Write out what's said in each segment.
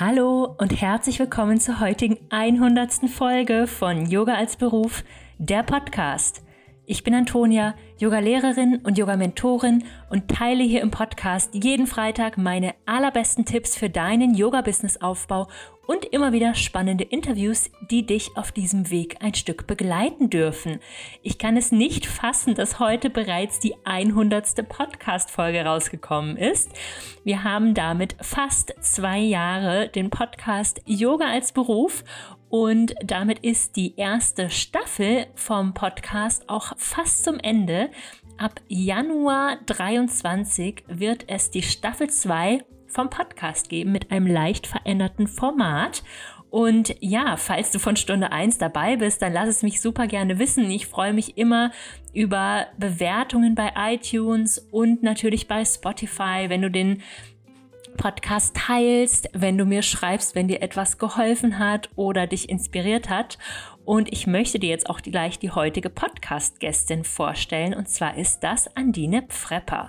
Hallo und herzlich willkommen zur heutigen 100. Folge von Yoga als Beruf, der Podcast. Ich bin Antonia, Yoga-Lehrerin und Yoga-Mentorin und teile hier im Podcast jeden Freitag meine allerbesten Tipps für deinen Yoga-Business-Aufbau und immer wieder spannende Interviews, die dich auf diesem Weg ein Stück begleiten dürfen. Ich kann es nicht fassen, dass heute bereits die 100. Podcast-Folge rausgekommen ist. Wir haben damit fast zwei Jahre den Podcast Yoga als Beruf und damit ist die erste Staffel vom Podcast auch fast zum Ende. Ab Januar 23 wird es die Staffel 2 vom Podcast geben mit einem leicht veränderten Format. Und ja, falls du von Stunde 1 dabei bist, dann lass es mich super gerne wissen. Ich freue mich immer über Bewertungen bei iTunes und natürlich bei Spotify, wenn du den Podcast teilst, wenn du mir schreibst, wenn dir etwas geholfen hat oder dich inspiriert hat. Und ich möchte dir jetzt auch gleich die heutige Podcast-Gästin vorstellen. Und zwar ist das Andine Pfrepper.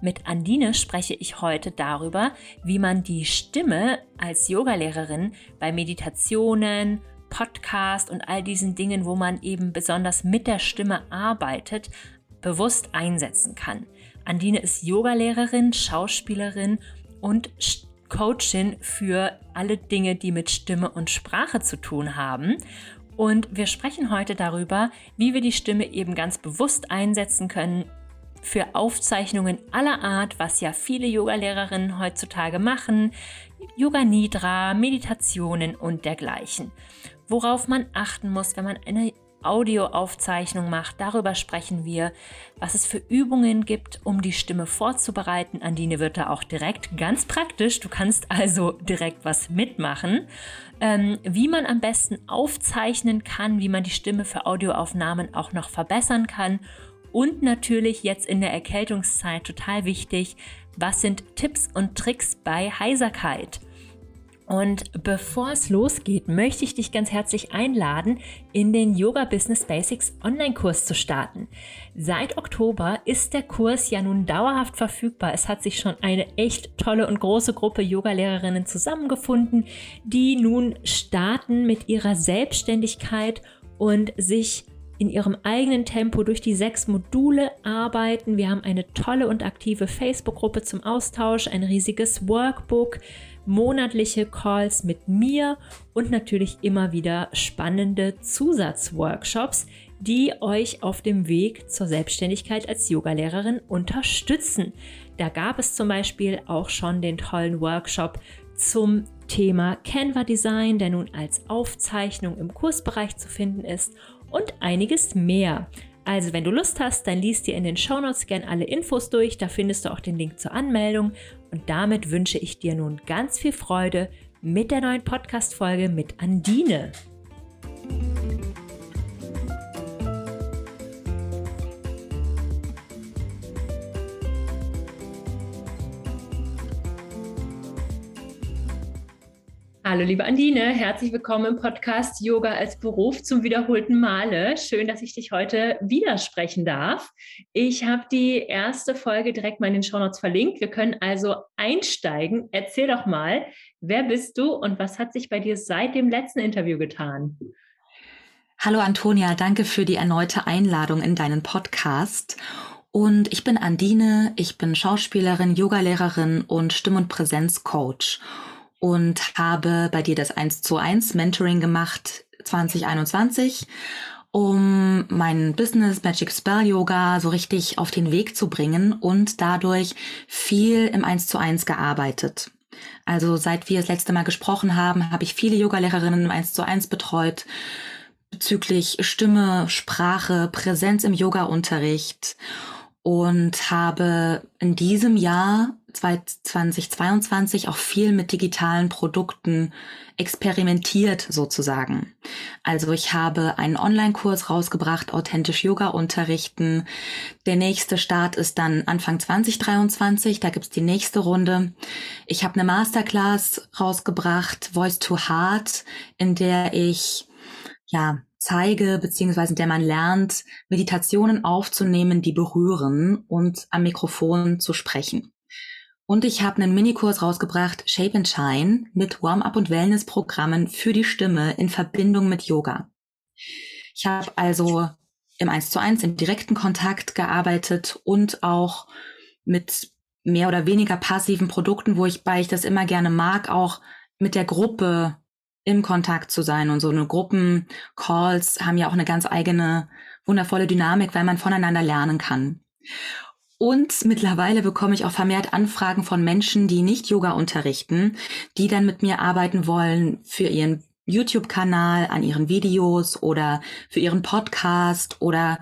Mit Andine spreche ich heute darüber, wie man die Stimme als Yogalehrerin bei Meditationen, Podcast und all diesen Dingen, wo man eben besonders mit der Stimme arbeitet, bewusst einsetzen kann. Andine ist Yogalehrerin, Schauspielerin und Coachin für alle Dinge, die mit Stimme und Sprache zu tun haben. Und wir sprechen heute darüber, wie wir die Stimme eben ganz bewusst einsetzen können, für Aufzeichnungen aller Art, was ja viele Yogalehrerinnen heutzutage machen, Yoga Nidra, Meditationen und dergleichen. Worauf man achten muss, wenn man eine Audioaufzeichnung macht, darüber sprechen wir, was es für Übungen gibt, um die Stimme vorzubereiten. Andine wird da auch direkt ganz praktisch. Du kannst also direkt was mitmachen. Ähm, wie man am besten aufzeichnen kann, wie man die Stimme für Audioaufnahmen auch noch verbessern kann und natürlich jetzt in der Erkältungszeit total wichtig, was sind Tipps und Tricks bei Heiserkeit? Und bevor es losgeht, möchte ich dich ganz herzlich einladen, in den Yoga Business Basics Online-Kurs zu starten. Seit Oktober ist der Kurs ja nun dauerhaft verfügbar. Es hat sich schon eine echt tolle und große Gruppe Yoga-Lehrerinnen zusammengefunden, die nun starten mit ihrer Selbstständigkeit und sich in ihrem eigenen Tempo durch die sechs Module arbeiten. Wir haben eine tolle und aktive Facebook-Gruppe zum Austausch, ein riesiges Workbook, monatliche Calls mit mir und natürlich immer wieder spannende Zusatzworkshops, die euch auf dem Weg zur Selbstständigkeit als Yogalehrerin unterstützen. Da gab es zum Beispiel auch schon den tollen Workshop zum Thema Canva Design, der nun als Aufzeichnung im Kursbereich zu finden ist und einiges mehr. Also, wenn du Lust hast, dann liest dir in den Shownotes gern alle Infos durch. Da findest du auch den Link zur Anmeldung. Und damit wünsche ich dir nun ganz viel Freude mit der neuen Podcast-Folge mit Andine. Hallo liebe Andine, herzlich willkommen im Podcast Yoga als Beruf zum wiederholten Male. Schön, dass ich dich heute widersprechen darf. Ich habe die erste Folge direkt mal in den Shownotes verlinkt. Wir können also einsteigen. Erzähl doch mal, wer bist du und was hat sich bei dir seit dem letzten Interview getan? Hallo Antonia, danke für die erneute Einladung in deinen Podcast. Und ich bin Andine, ich bin Schauspielerin, Yogalehrerin und Stimm- und Präsenzcoach und habe bei dir das 1 zu 1 Mentoring gemacht 2021, um mein Business Magic Spell Yoga so richtig auf den Weg zu bringen und dadurch viel im 1 zu 1 gearbeitet. Also seit wir das letzte Mal gesprochen haben, habe ich viele Yogalehrerinnen im 1 zu 1 betreut bezüglich Stimme, Sprache, Präsenz im Yoga-Unterricht und habe in diesem Jahr 2022 auch viel mit digitalen Produkten experimentiert sozusagen. Also ich habe einen Online-Kurs rausgebracht, authentisch Yoga unterrichten. Der nächste Start ist dann Anfang 2023, da gibt's die nächste Runde. Ich habe eine Masterclass rausgebracht, Voice to Heart, in der ich ja zeige, beziehungsweise in der man lernt, Meditationen aufzunehmen, die berühren und am Mikrofon zu sprechen. Und ich habe einen Minikurs rausgebracht, Shape and Shine, mit Warm-up und Wellness-Programmen für die Stimme in Verbindung mit Yoga. Ich habe also im 1 zu 1 im direkten Kontakt gearbeitet und auch mit mehr oder weniger passiven Produkten, wo ich, weil ich das immer gerne mag, auch mit der Gruppe im Kontakt zu sein. Und so eine Gruppencalls haben ja auch eine ganz eigene, wundervolle Dynamik, weil man voneinander lernen kann. Und mittlerweile bekomme ich auch vermehrt Anfragen von Menschen, die nicht Yoga unterrichten, die dann mit mir arbeiten wollen für ihren YouTube-Kanal, an ihren Videos oder für ihren Podcast oder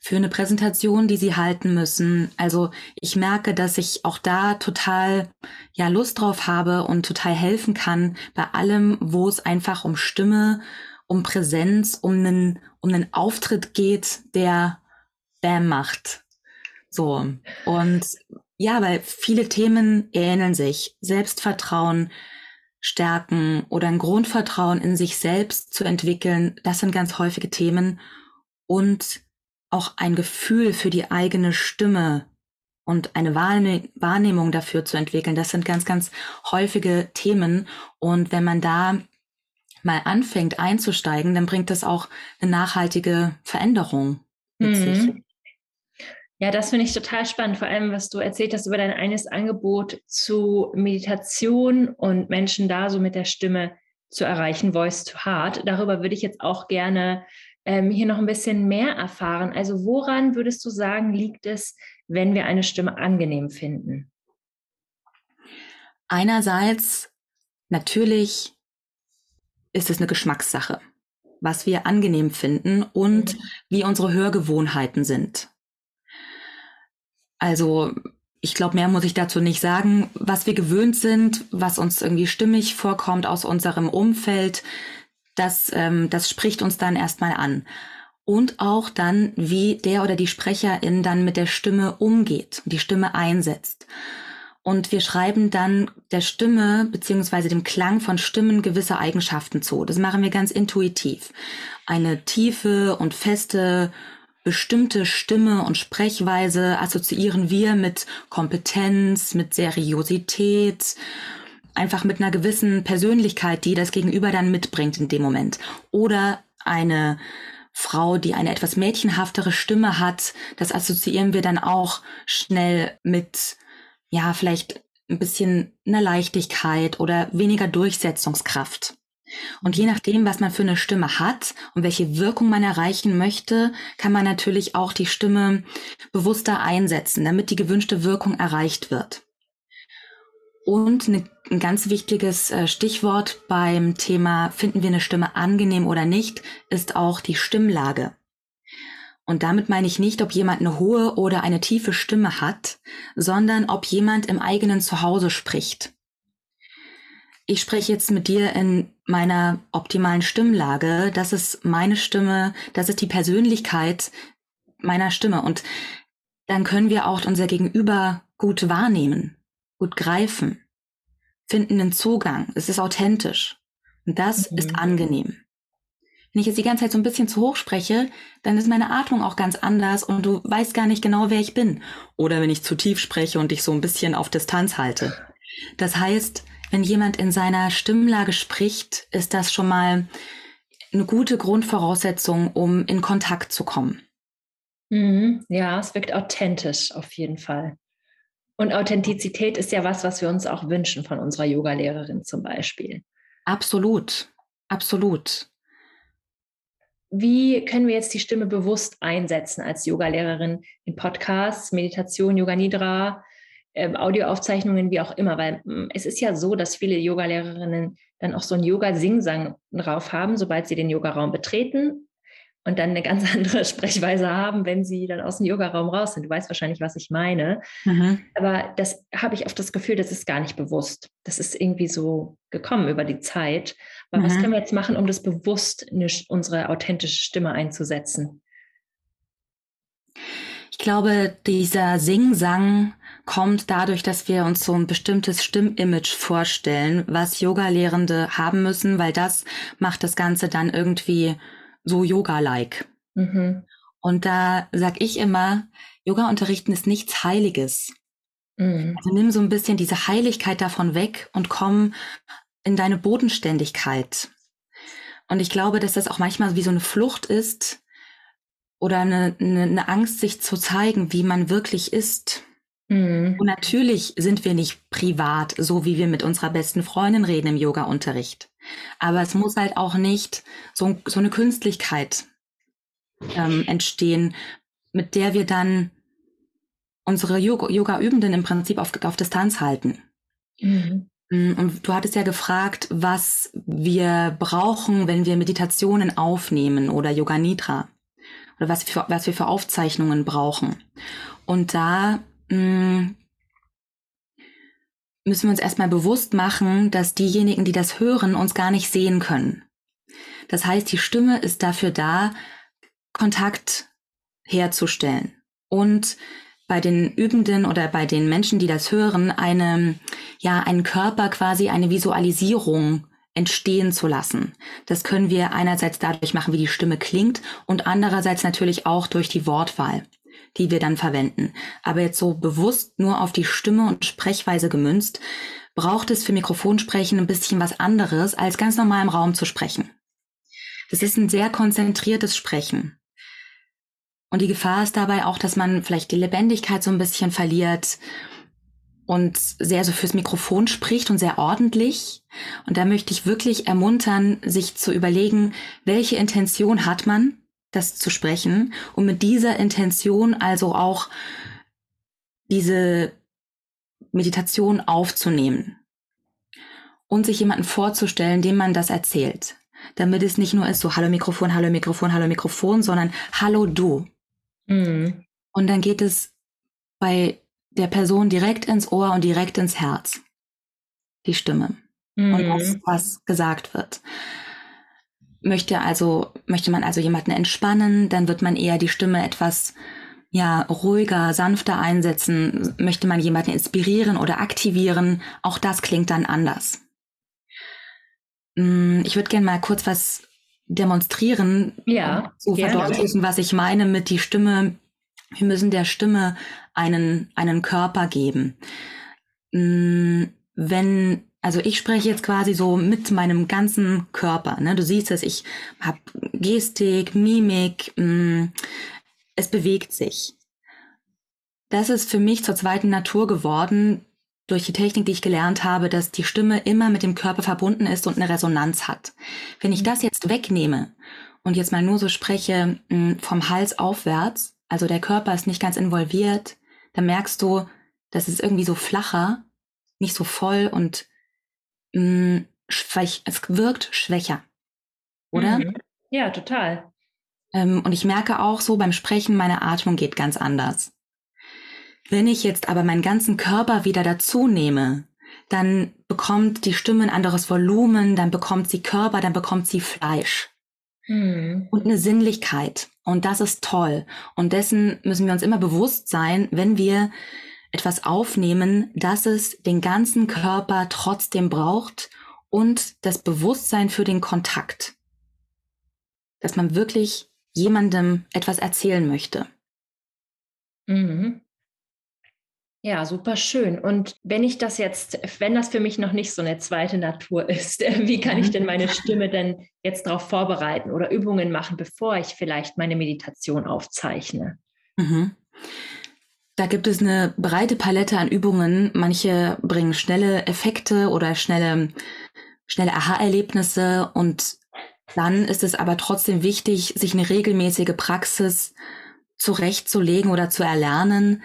für eine Präsentation, die sie halten müssen. Also ich merke, dass ich auch da total ja Lust drauf habe und total helfen kann bei allem, wo es einfach um Stimme, um Präsenz, um einen, um einen Auftritt geht, der Bam macht. So. Und ja, weil viele Themen ähneln sich. Selbstvertrauen, Stärken oder ein Grundvertrauen in sich selbst zu entwickeln, das sind ganz häufige Themen. Und auch ein Gefühl für die eigene Stimme und eine Wahrnehmung dafür zu entwickeln, das sind ganz, ganz häufige Themen. Und wenn man da mal anfängt einzusteigen, dann bringt das auch eine nachhaltige Veränderung mit mhm. sich. Ja, das finde ich total spannend, vor allem was du erzählt hast über dein eines Angebot zu Meditation und Menschen da so mit der Stimme zu erreichen, Voice to Heart. Darüber würde ich jetzt auch gerne ähm, hier noch ein bisschen mehr erfahren. Also woran würdest du sagen, liegt es, wenn wir eine Stimme angenehm finden? Einerseits natürlich ist es eine Geschmackssache, was wir angenehm finden und mhm. wie unsere Hörgewohnheiten sind. Also ich glaube, mehr muss ich dazu nicht sagen. Was wir gewöhnt sind, was uns irgendwie stimmig vorkommt aus unserem Umfeld, das, ähm, das spricht uns dann erstmal an. Und auch dann, wie der oder die Sprecherin dann mit der Stimme umgeht, die Stimme einsetzt. Und wir schreiben dann der Stimme beziehungsweise dem Klang von Stimmen gewisse Eigenschaften zu. Das machen wir ganz intuitiv. Eine tiefe und feste bestimmte Stimme und Sprechweise assoziieren wir mit Kompetenz, mit Seriosität, einfach mit einer gewissen Persönlichkeit, die das Gegenüber dann mitbringt in dem Moment. Oder eine Frau, die eine etwas mädchenhaftere Stimme hat, das assoziieren wir dann auch schnell mit, ja, vielleicht ein bisschen einer Leichtigkeit oder weniger Durchsetzungskraft. Und je nachdem, was man für eine Stimme hat und welche Wirkung man erreichen möchte, kann man natürlich auch die Stimme bewusster einsetzen, damit die gewünschte Wirkung erreicht wird. Und eine, ein ganz wichtiges äh, Stichwort beim Thema, finden wir eine Stimme angenehm oder nicht, ist auch die Stimmlage. Und damit meine ich nicht, ob jemand eine hohe oder eine tiefe Stimme hat, sondern ob jemand im eigenen Zuhause spricht ich spreche jetzt mit dir in meiner optimalen Stimmlage. Das ist meine Stimme, das ist die Persönlichkeit meiner Stimme. Und dann können wir auch unser Gegenüber gut wahrnehmen, gut greifen, finden einen Zugang. Es ist authentisch. Und das mhm. ist angenehm. Wenn ich jetzt die ganze Zeit so ein bisschen zu hoch spreche, dann ist meine Atmung auch ganz anders und du weißt gar nicht genau, wer ich bin. Oder wenn ich zu tief spreche und dich so ein bisschen auf Distanz halte. Das heißt, wenn jemand in seiner Stimmlage spricht, ist das schon mal eine gute Grundvoraussetzung, um in Kontakt zu kommen. Mhm, ja, es wirkt authentisch auf jeden Fall. Und Authentizität ist ja was, was wir uns auch wünschen von unserer Yogalehrerin zum Beispiel. Absolut, absolut. Wie können wir jetzt die Stimme bewusst einsetzen als Yogalehrerin in Podcasts, Meditation, Yoga Nidra, Audioaufzeichnungen, wie auch immer, weil mm, es ist ja so, dass viele Yogalehrerinnen dann auch so einen Yoga-Singsang drauf haben, sobald sie den Yogaraum betreten und dann eine ganz andere Sprechweise haben, wenn sie dann aus dem Yogaraum raus sind. Du weißt wahrscheinlich, was ich meine. Mhm. Aber das habe ich oft das Gefühl, das ist gar nicht bewusst. Das ist irgendwie so gekommen über die Zeit. Aber mhm. was können wir jetzt machen, um das bewusst in unsere authentische Stimme einzusetzen? Ich glaube, dieser Singsang kommt dadurch, dass wir uns so ein bestimmtes Stimmimage vorstellen, was Yoga-Lehrende haben müssen, weil das macht das Ganze dann irgendwie so Yoga-like. Mhm. Und da sag ich immer, Yoga unterrichten ist nichts Heiliges. Mhm. Also nimm so ein bisschen diese Heiligkeit davon weg und komm in deine Bodenständigkeit. Und ich glaube, dass das auch manchmal wie so eine Flucht ist oder eine, eine, eine Angst, sich zu zeigen, wie man wirklich ist. Mhm. Und natürlich sind wir nicht privat, so wie wir mit unserer besten Freundin reden im Yoga-Unterricht. Aber es muss halt auch nicht so, so eine Künstlichkeit ähm, entstehen, mit der wir dann unsere Yoga-Übenden im Prinzip auf, auf Distanz halten. Mhm. Mm, und du hattest ja gefragt, was wir brauchen, wenn wir Meditationen aufnehmen oder Yoga Nidra. Oder was, für, was wir für Aufzeichnungen brauchen. Und da mh, mm, müssen wir uns erstmal bewusst machen, dass diejenigen, die das hören, uns gar nicht sehen können. Das heißt, die Stimme ist dafür da, Kontakt herzustellen und bei den Übenden oder bei den Menschen, die das hören, eine, ja, einen Körper quasi eine Visualisierung entstehen zu lassen. Das können wir einerseits dadurch machen, wie die Stimme klingt und andererseits natürlich auch durch die Wortwahl, die wir dann verwenden. Aber jetzt so bewusst nur auf die Stimme und Sprechweise gemünzt, braucht es für Mikrofonsprechen ein bisschen was anderes, als ganz normal im Raum zu sprechen. Das ist ein sehr konzentriertes Sprechen. Und die Gefahr ist dabei auch, dass man vielleicht die Lebendigkeit so ein bisschen verliert und sehr so fürs Mikrofon spricht und sehr ordentlich. Und da möchte ich wirklich ermuntern, sich zu überlegen, welche Intention hat man, das zu sprechen und mit dieser Intention also auch diese Meditation aufzunehmen und sich jemanden vorzustellen, dem man das erzählt. Damit es nicht nur ist so Hallo Mikrofon, Hallo Mikrofon, Hallo Mikrofon, sondern Hallo du. Mhm. Und dann geht es bei der Person direkt ins Ohr und direkt ins Herz. Die Stimme. Mhm. Und das, was gesagt wird. Möchte also, möchte man also jemanden entspannen, dann wird man eher die Stimme etwas ja, ruhiger, sanfter einsetzen. Möchte man jemanden inspirieren oder aktivieren, auch das klingt dann anders. Mm, ich würde gerne mal kurz was demonstrieren, ja, um zu verdeutlichen, was ich meine mit die Stimme. Wir müssen der Stimme einen, einen Körper geben. Mm, wenn, also ich spreche jetzt quasi so mit meinem ganzen Körper. Ne? Du siehst es, ich habe Gestik, Mimik, mm, es bewegt sich. Das ist für mich zur zweiten Natur geworden, durch die Technik, die ich gelernt habe, dass die Stimme immer mit dem Körper verbunden ist und eine Resonanz hat. Wenn ich das jetzt wegnehme und jetzt mal nur so spreche hm, vom Hals aufwärts, also der Körper ist nicht ganz involviert, dann merkst du, das ist irgendwie so flacher, nicht so voll und mh, hm, schwäch, es wirkt schwächer. Oder? Mhm. Ja, total. Ähm, und ich merke auch so beim Sprechen, meine Atmung geht ganz anders. Wenn ich jetzt aber meinen ganzen Körper wieder dazu nehme, dann bekommt die Stimme ein anderes Volumen, dann bekommt sie Körper, dann bekommt sie Fleisch. Hm. Und eine Sinnlichkeit. Und das ist toll. Und dessen müssen wir uns immer bewusst sein, wenn wir etwas aufnehmen, dass es den ganzen Körper trotzdem braucht und das Bewusstsein für den Kontakt. Dass man wirklich jemandem etwas erzählen möchte. Mhm. Ja, super schön. Und wenn ich das jetzt, wenn das für mich noch nicht so eine zweite Natur ist, wie kann ich denn meine Stimme denn jetzt darauf vorbereiten oder Übungen machen, bevor ich vielleicht meine Meditation aufzeichne? Mhm. Da gibt es eine breite Palette an Übungen. Manche bringen schnelle Effekte oder schnelle, schnelle Aha-Erlebnisse und dann ist es aber trotzdem wichtig, sich eine regelmäßige Praxis zurechtzulegen oder zu erlernen,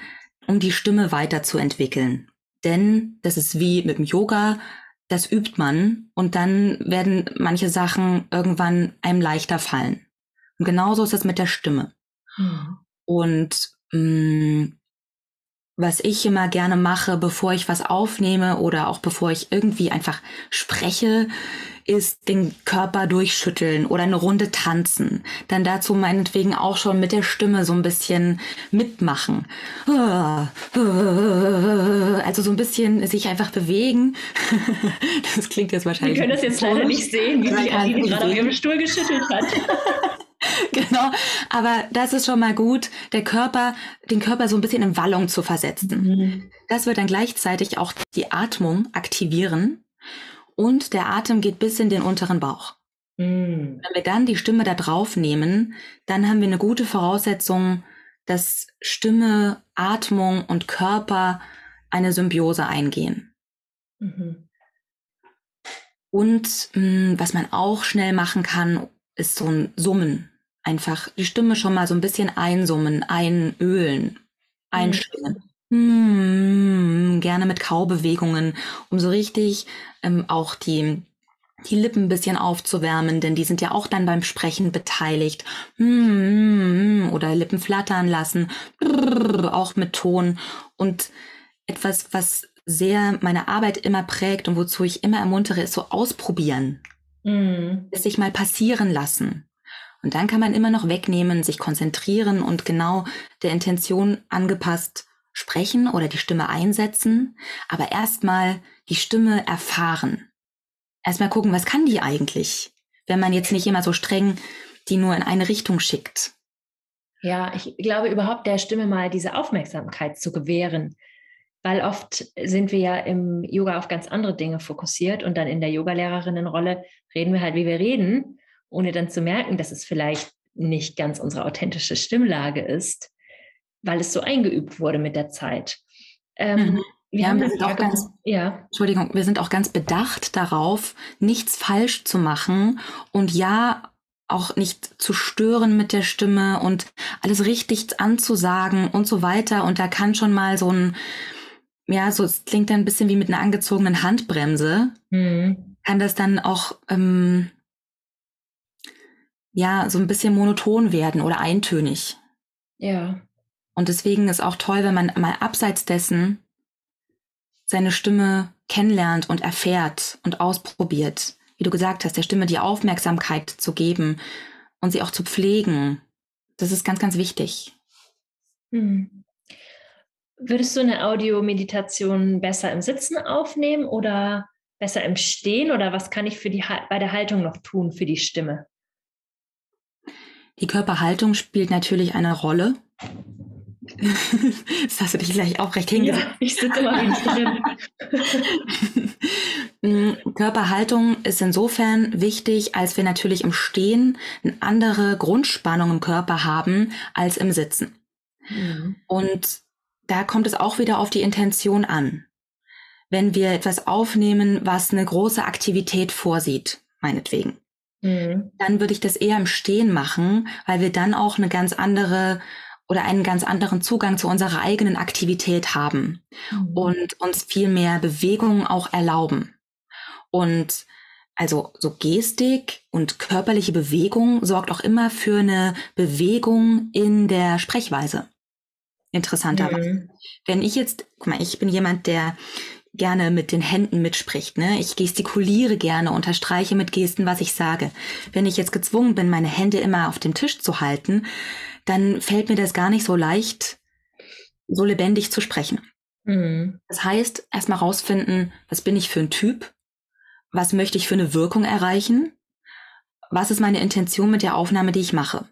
um die Stimme weiterzuentwickeln. Denn das ist wie mit dem Yoga, das übt man und dann werden manche Sachen irgendwann einem leichter fallen. Und genauso ist es mit der Stimme. Mhm. Und mh, mm, was ich immer gerne mache, bevor ich was aufnehme oder auch bevor ich irgendwie einfach spreche, ist den Körper durchschütteln oder eine Runde tanzen. Dann dazu meinetwegen auch schon mit der Stimme so ein bisschen mitmachen. Also so ein bisschen sich einfach bewegen. Das klingt jetzt wahrscheinlich. Wir können das jetzt leider nicht sehen, wie sich Aline gerade auf ihrem Stuhl geschüttelt hat. genau. Aber das ist schon mal gut, der Körper, den Körper so ein bisschen in Wallung zu versetzen. Mhm. Das wird dann gleichzeitig auch die Atmung aktivieren und der Atem geht bis in den unteren Bauch. Mhm. Wenn wir dann die Stimme da drauf nehmen, dann haben wir eine gute Voraussetzung, dass Stimme, Atmung und Körper eine Symbiose eingehen. Mhm. Und mh, hm, was man auch schnell machen kann, ist so ein Summen. Einfach die Stimme schon mal so ein bisschen einsummen, einölen, einschwingen. Mhm. Mm, gerne mit Kaubewegungen, um so richtig ähm, auch die, die Lippen ein bisschen aufzuwärmen, denn die sind ja auch dann beim Sprechen beteiligt. Mm, oder Lippen flattern lassen, auch mit Ton. Und etwas, was sehr meine Arbeit immer prägt und wozu ich immer ermuntere, ist so ausprobieren. Mhm. Es sich mal passieren lassen. Und dann kann man immer noch wegnehmen, sich konzentrieren und genau der Intention angepasst sprechen oder die Stimme einsetzen, aber erstmal die Stimme erfahren. Erstmal gucken, was kann die eigentlich, wenn man jetzt nicht immer so streng die nur in eine Richtung schickt. Ja, ich glaube überhaupt der Stimme mal diese Aufmerksamkeit zu gewähren, weil oft sind wir ja im Yoga auf ganz andere Dinge fokussiert und dann in der Yogalehrerinnenrolle reden wir halt, wie wir reden, ohne dann zu merken, dass es vielleicht nicht ganz unsere authentische Stimmlage ist, weil es so eingeübt wurde mit der Zeit. Ähm, mhm. Wir ja, haben wir sind auch ganz, ja. Entschuldigung, wir sind auch ganz bedacht darauf, nichts falsch zu machen und ja, auch nicht zu stören mit der Stimme und alles richtig anzusagen und so weiter. Und da kann schon mal so ein, ja, so es klingt dann ein bisschen wie mit einer angezogenen Handbremse, mhm. kann das dann auch ähm, ja so ein bisschen monoton werden oder eintönig. Ja. Und deswegen ist auch toll, wenn man mal abseits dessen seine Stimme kennenlernt und erfährt und ausprobiert. Wie du gesagt hast, der Stimme die Aufmerksamkeit zu geben und sie auch zu pflegen. Das ist ganz, ganz wichtig. Mhm. Würdest du eine Audiomeditation besser im Sitzen aufnehmen oder besser im Stehen oder was kann ich für die, bei der Haltung noch tun für die Stimme? Die Körperhaltung spielt natürlich eine Rolle. das hast du dich gleich auch recht hingesetzt. Ja, ich sitze immer drin. Mm, Körperhaltung ist insofern wichtig, als wir natürlich im Stehen eine andere Grundspannung im Körper haben als im Sitzen. Mhm. Und da kommt es auch wieder auf die Intention an. Wenn wir etwas aufnehmen, was eine große Aktivität vorsieht, meinetwegen, mhm. dann würde ich das eher im Stehen machen, weil wir dann auch eine ganz andere oder einen ganz anderen Zugang zu unserer eigenen Aktivität haben mhm. und uns viel mehr Bewegung auch erlauben. Und also so Gestik und körperliche Bewegung sorgt auch immer für eine Bewegung in der Sprechweise interessanterweise. Mhm. Wenn ich jetzt, guck mal, ich bin jemand, der gerne mit den Händen mitspricht. Ne? Ich gestikuliere gerne, unterstreiche mit Gesten, was ich sage. Wenn ich jetzt gezwungen bin, meine Hände immer auf dem Tisch zu halten, dann fällt mir das gar nicht so leicht, so lebendig zu sprechen. Mhm. Das heißt, erstmal rausfinden, was bin ich für ein Typ? Was möchte ich für eine Wirkung erreichen? Was ist meine Intention mit der Aufnahme, die ich mache?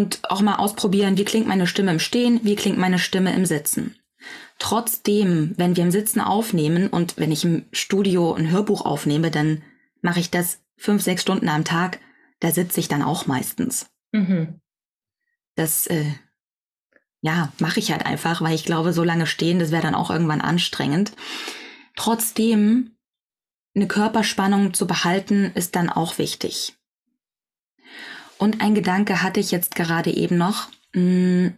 Und auch mal ausprobieren, wie klingt meine Stimme im Stehen, wie klingt meine Stimme im Sitzen. Trotzdem, wenn wir im Sitzen aufnehmen und wenn ich im Studio ein Hörbuch aufnehme, dann mache ich das fünf, sechs Stunden am Tag. Da sitze ich dann auch meistens. Mhm. Das, äh, ja, mache ich halt einfach, weil ich glaube, so lange stehen, das wäre dann auch irgendwann anstrengend. Trotzdem, eine Körperspannung zu behalten, ist dann auch wichtig. Und ein Gedanke hatte ich jetzt gerade eben noch. Hm,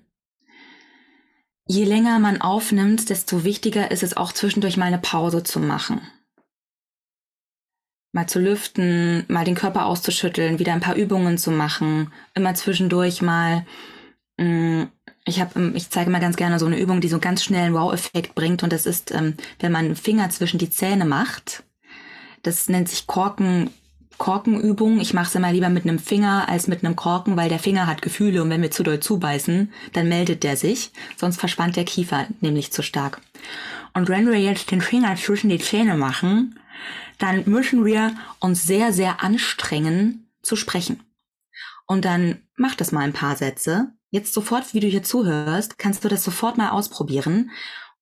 je länger man aufnimmt, desto wichtiger ist es auch zwischendurch mal eine Pause zu machen. Mal zu lüften, mal den Körper auszuschütteln, wieder ein paar Übungen zu machen, immer zwischendurch mal. Hm, ich habe, ich zeige mal ganz gerne so eine Übung, die so ganz schnell einen Wow-Effekt bringt. Und das ist, ähm, wenn man einen Finger zwischen die Zähne macht. Das nennt sich Korken Korkenübung. Ich mache es immer lieber mit einem Finger als mit einem Korken, weil der Finger hat Gefühle und wenn wir zu doll zubeißen, dann meldet der sich. Sonst verspannt der Kiefer nämlich zu stark. Und wenn wir jetzt den Finger zwischen die Zähne machen, dann müssen wir uns sehr, sehr anstrengen zu sprechen. Und dann mach das mal ein paar Sätze. Jetzt sofort, wie du hier zuhörst, kannst du das sofort mal ausprobieren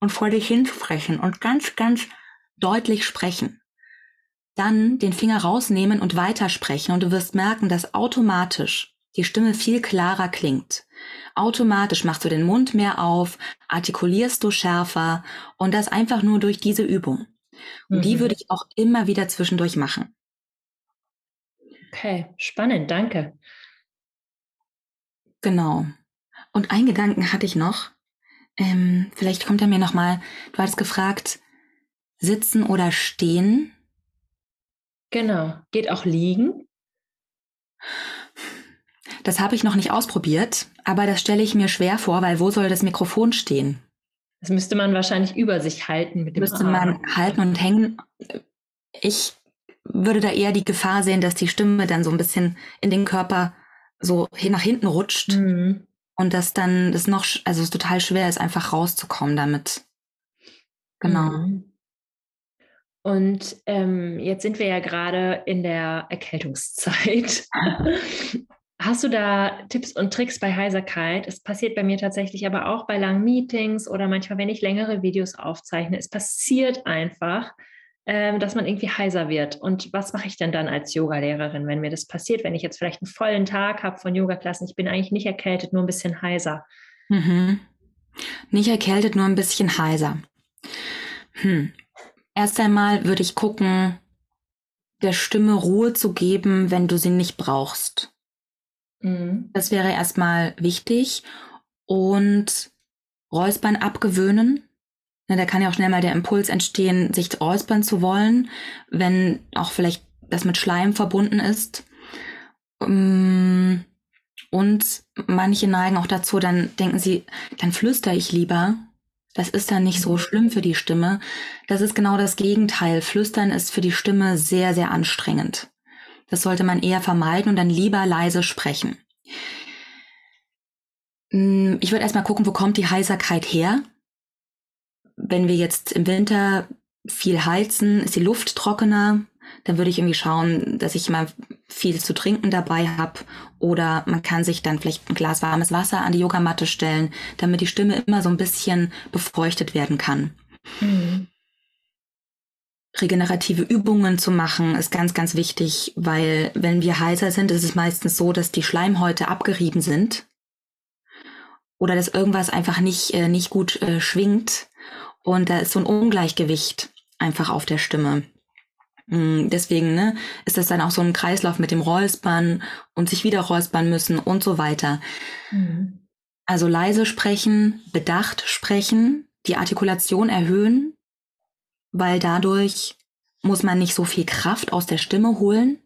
und vor dich hinsprechen und ganz, ganz deutlich sprechen. Dann den Finger rausnehmen und weitersprechen und du wirst merken, dass automatisch die Stimme viel klarer klingt. Automatisch machst du den Mund mehr auf, artikulierst du schärfer und das einfach nur durch diese Übung. Und mhm. die würde ich auch immer wieder zwischendurch machen. Okay, spannend, danke. Genau. Und einen Gedanken hatte ich noch. Ähm, vielleicht kommt er mir noch mal. Du hattest gefragt, sitzen oder stehen. Genau. Geht auch liegen? Das habe ich noch nicht ausprobiert, aber das stelle ich mir schwer vor, weil wo soll das Mikrofon stehen? Das müsste man wahrscheinlich über sich halten mit dem Müsste Arm. man halten und hängen. Ich würde da eher die Gefahr sehen, dass die Stimme dann so ein bisschen in den Körper so nach hinten rutscht mhm. und dass dann das noch, also es total schwer ist, einfach rauszukommen damit. Genau. Mhm. Und ähm, jetzt sind wir ja gerade in der Erkältungszeit. Hast du da Tipps und Tricks bei Heiserkeit? Es passiert bei mir tatsächlich aber auch bei langen Meetings oder manchmal, wenn ich längere Videos aufzeichne. Es passiert einfach, ähm, dass man irgendwie heiser wird. Und was mache ich denn dann als Yogalehrerin, wenn mir das passiert? Wenn ich jetzt vielleicht einen vollen Tag habe von Yogaklassen, ich bin eigentlich nicht erkältet, nur ein bisschen heiser. Mhm. Nicht erkältet, nur ein bisschen heiser. Hm. Erst einmal würde ich gucken, der Stimme Ruhe zu geben, wenn du sie nicht brauchst. Mhm. Das wäre erstmal wichtig. Und Räuspern abgewöhnen. Ja, da kann ja auch schnell mal der Impuls entstehen, sich räuspern zu wollen, wenn auch vielleicht das mit Schleim verbunden ist. Mm, und manche neigen auch dazu, dann denken sie, dann flüster ich lieber. Das ist dann nicht so schlimm für die Stimme. Das ist genau das Gegenteil. Flüstern ist für die Stimme sehr, sehr anstrengend. Das sollte man eher vermeiden und dann lieber leise sprechen. Mm, ich würde erstmal gucken, wo kommt die Heiserkeit her? Wenn wir jetzt im Winter viel heizen, ist die Luft trockener, dann würde ich irgendwie schauen, dass ich mal viel zu trinken dabei habe. Oder man kann sich dann vielleicht ein Glas warmes Wasser an die Yogamatte stellen, damit die Stimme immer so ein bisschen befeuchtet werden kann. Mhm. Regenerative Übungen zu machen ist ganz, ganz wichtig, weil wenn wir heiser sind, ist es meistens so, dass die Schleimhäute abgerieben sind oder dass irgendwas einfach nicht, äh, nicht gut äh, schwingt und da ist so ein Ungleichgewicht einfach auf der Stimme. Mm, deswegen ne, ist das dann auch so ein Kreislauf mit dem Räuspern und sich wieder räuspern müssen und so weiter. Mhm. Also leise sprechen, bedacht sprechen, die Artikulation erhöhen, weil dadurch muss man nicht so viel Kraft aus der Stimme holen.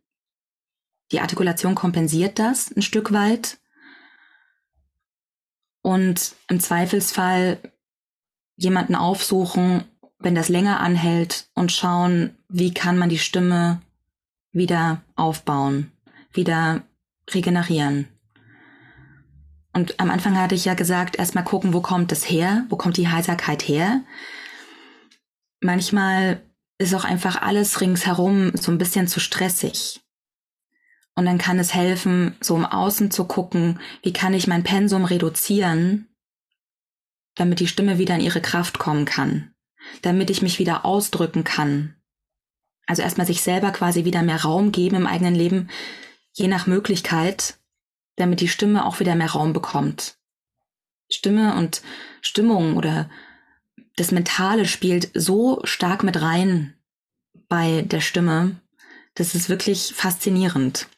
Die Artikulation kompensiert das ein Stück weit. Und im Zweifelsfall jemanden aufsuchen, wenn das länger anhält und schauen, wie kann man die Stimme wieder aufbauen, wieder regenerieren. Und am Anfang hatte ich ja gesagt, erstmal gucken, wo kommt es her, wo kommt die Heiserkeit her manchmal ist auch einfach alles ringsherum so ein bisschen zu stressig. Und dann kann es helfen, so im Außen zu gucken, wie kann ich mein Pensum reduzieren, damit die Stimme wieder in ihre Kraft kommen kann, damit ich mich wieder ausdrücken kann. Also erstmal sich selber quasi wieder mehr Raum geben im eigenen Leben, je nach Möglichkeit, damit die Stimme auch wieder mehr Raum bekommt. Stimme und Stimmung oder das Mentale spielt so stark mit rein bei der Stimme. Das ist wirklich faszinierend.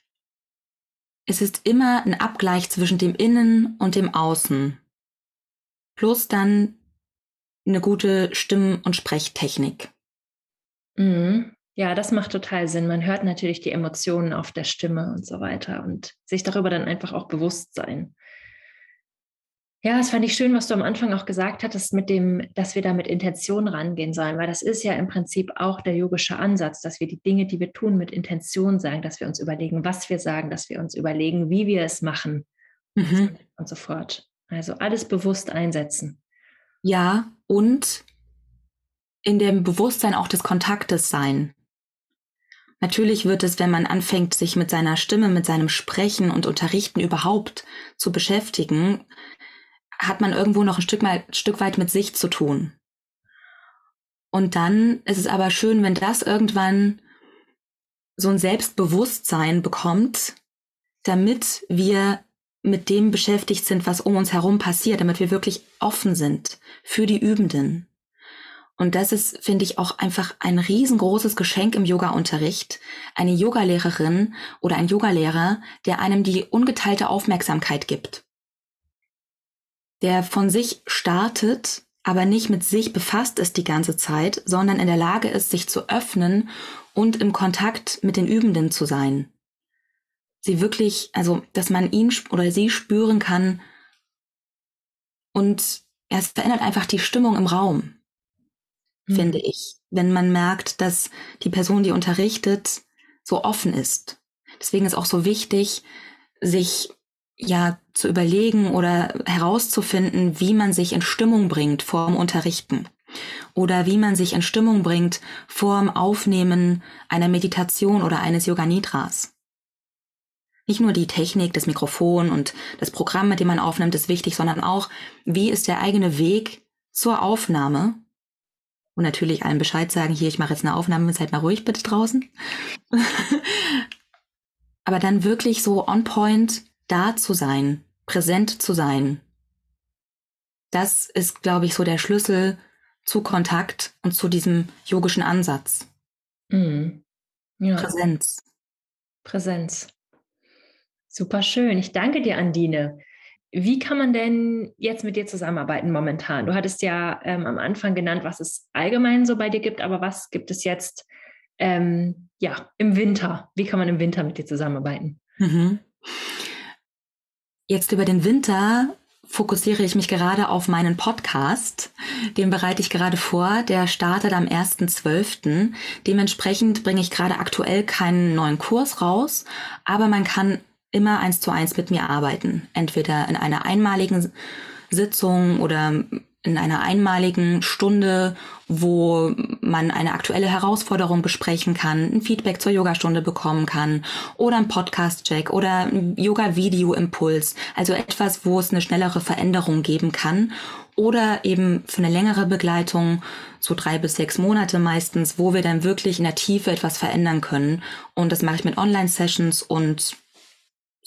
Es ist immer ein Abgleich zwischen dem Innen und dem Außen. Plus dann eine gute Stimm- und Sprechtechnik. Mhm. Ja, das macht total Sinn. Man hört natürlich die Emotionen auf der Stimme und so weiter und sich darüber dann einfach auch bewusst sein. Ja, das fand ich schön, was du am Anfang auch gesagt hattest, mit dem, dass wir da mit Intention rangehen sollen, weil das ist ja im Prinzip auch der yogische Ansatz, dass wir die Dinge, die wir tun, mit Intention sagen, dass wir uns überlegen, was wir sagen, dass wir uns überlegen, wie wir es machen mhm. und so fort. Also alles bewusst einsetzen. Ja, und in dem Bewusstsein auch des Kontaktes sein. Natürlich wird es, wenn man anfängt, sich mit seiner Stimme, mit seinem Sprechen und Unterrichten überhaupt zu beschäftigen, hat man irgendwo noch ein Stück, mal, Stück weit mit sich zu tun. Und dann ist es aber schön, wenn das irgendwann so ein Selbstbewusstsein bekommt, damit wir mit dem beschäftigt sind, was um uns herum passiert, damit wir wirklich offen sind für die Übenden. Und das ist, finde ich, auch einfach ein riesengroßes Geschenk im Yoga-Unterricht. Eine Yogalehrerin oder ein Yogalehrer, der einem die ungeteilte Aufmerksamkeit gibt. Der von sich startet, aber nicht mit sich befasst ist die ganze Zeit, sondern in der Lage ist, sich zu öffnen und im Kontakt mit den Übenden zu sein. Sie wirklich, also, dass man ihn oder sie spüren kann und es verändert einfach die Stimmung im Raum mhm. finde ich, wenn man merkt, dass die Person, die unterrichtet, so offen ist. Deswegen ist auch so wichtig, sich ja zu überlegen oder herauszufinden, wie man sich in Stimmung bringt vor dem Unterrichten oder wie man sich in Stimmung bringt vor dem Aufnehmen einer Meditation oder eines Yoga Nidras. Nicht nur die Technik, das Mikrofon und das Programm, mit dem man aufnimmt, ist wichtig, sondern auch, wie ist der eigene Weg zur Aufnahme und natürlich allen Bescheid sagen, hier, ich mache jetzt eine Aufnahme, seid mal ruhig bitte draußen. Aber dann wirklich so on point da zu sein, präsent zu sein. Das ist, glaube ich, so der Schlüssel zu Kontakt und zu diesem yogischen Ansatz. Mhm. Ja. Präsenz. Präsenz. Super schön. Ich danke dir, Andine. Wie kann man denn jetzt mit dir zusammenarbeiten momentan? Du hattest ja ähm, am Anfang genannt, was es allgemein so bei dir gibt, aber was gibt es jetzt ähm, ja, im Winter? Wie kann man im Winter mit dir zusammenarbeiten? Mhm. Jetzt über den Winter fokussiere ich mich gerade auf meinen Podcast. Den bereite ich gerade vor. Der startet am 1.12. Dementsprechend bringe ich gerade aktuell keinen neuen Kurs raus, aber man kann immer eins zu eins mit mir arbeiten. Entweder in einer einmaligen Sitzung oder in einer einmaligen Stunde, wo man eine aktuelle Herausforderung besprechen kann, ein Feedback zur Yogastunde bekommen kann oder ein Podcast-Check oder ein Yoga-Video-Impuls. Also etwas, wo es eine schnellere Veränderung geben kann oder eben für eine längere Begleitung, so drei bis sechs Monate meistens, wo wir dann wirklich in der Tiefe etwas verändern können. Und das mache ich mit Online-Sessions und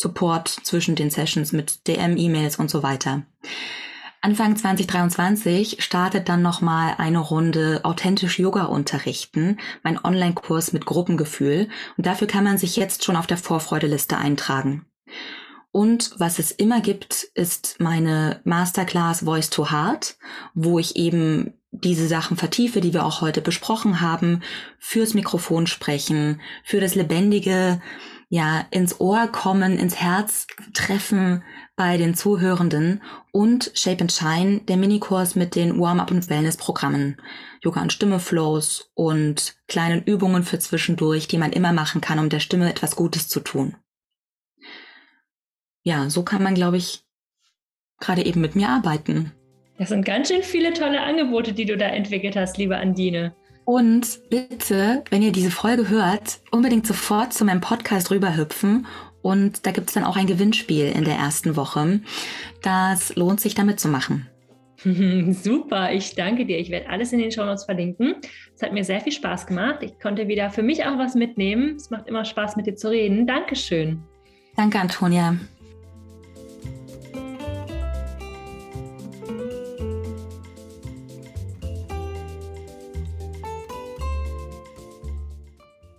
Support zwischen den Sessions mit DM, E-Mails und so weiter. Anfang 2023 startet dann nochmal eine Runde authentisch Yoga unterrichten, mein Online-Kurs mit Gruppengefühl. Und dafür kann man sich jetzt schon auf der Vorfreudeliste eintragen. Und was es immer gibt, ist meine Masterclass Voice to Heart, wo ich eben diese Sachen vertiefe, die wir auch heute besprochen haben, fürs Mikrofon sprechen, für das lebendige ja ins Ohr kommen, ins Herz treffen bei den Zuhörenden und Shape and Shine, der Minikurs mit den Warm-up und Wellness-Programmen, Yoga und Stimme-Flows und kleinen Übungen für zwischendurch, die man immer machen kann, um der Stimme etwas Gutes zu tun. Ja, so kann man, glaube ich, gerade eben mit mir arbeiten. Das sind ganz schön viele tolle Angebote, die du da entwickelt hast, liebe Andine. Und bitte, wenn ihr diese Folge hört, unbedingt sofort zu meinem Podcast rüberhüpfen. Und da gibt es dann auch ein Gewinnspiel in der ersten Woche. Das lohnt sich, da mitzumachen. Super, ich danke dir. Ich werde alles in den Shownotes verlinken. Es hat mir sehr viel Spaß gemacht. Ich konnte wieder für mich auch was mitnehmen. Es macht immer Spaß, mit dir zu reden. Dankeschön. Danke, Antonia.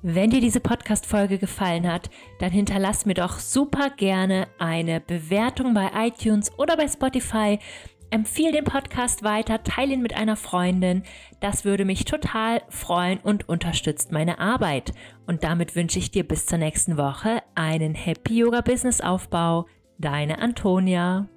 Wenn dir diese Podcast-Folge gefallen hat, dann hinterlass mir doch super gerne eine Bewertung bei iTunes oder bei Spotify. Empfehle den Podcast weiter, teile ihn mit einer Freundin. Das würde mich total freuen und unterstützt meine Arbeit. Und damit wünsche ich dir bis zur nächsten Woche einen Happy Yoga Business Aufbau. Deine Antonia.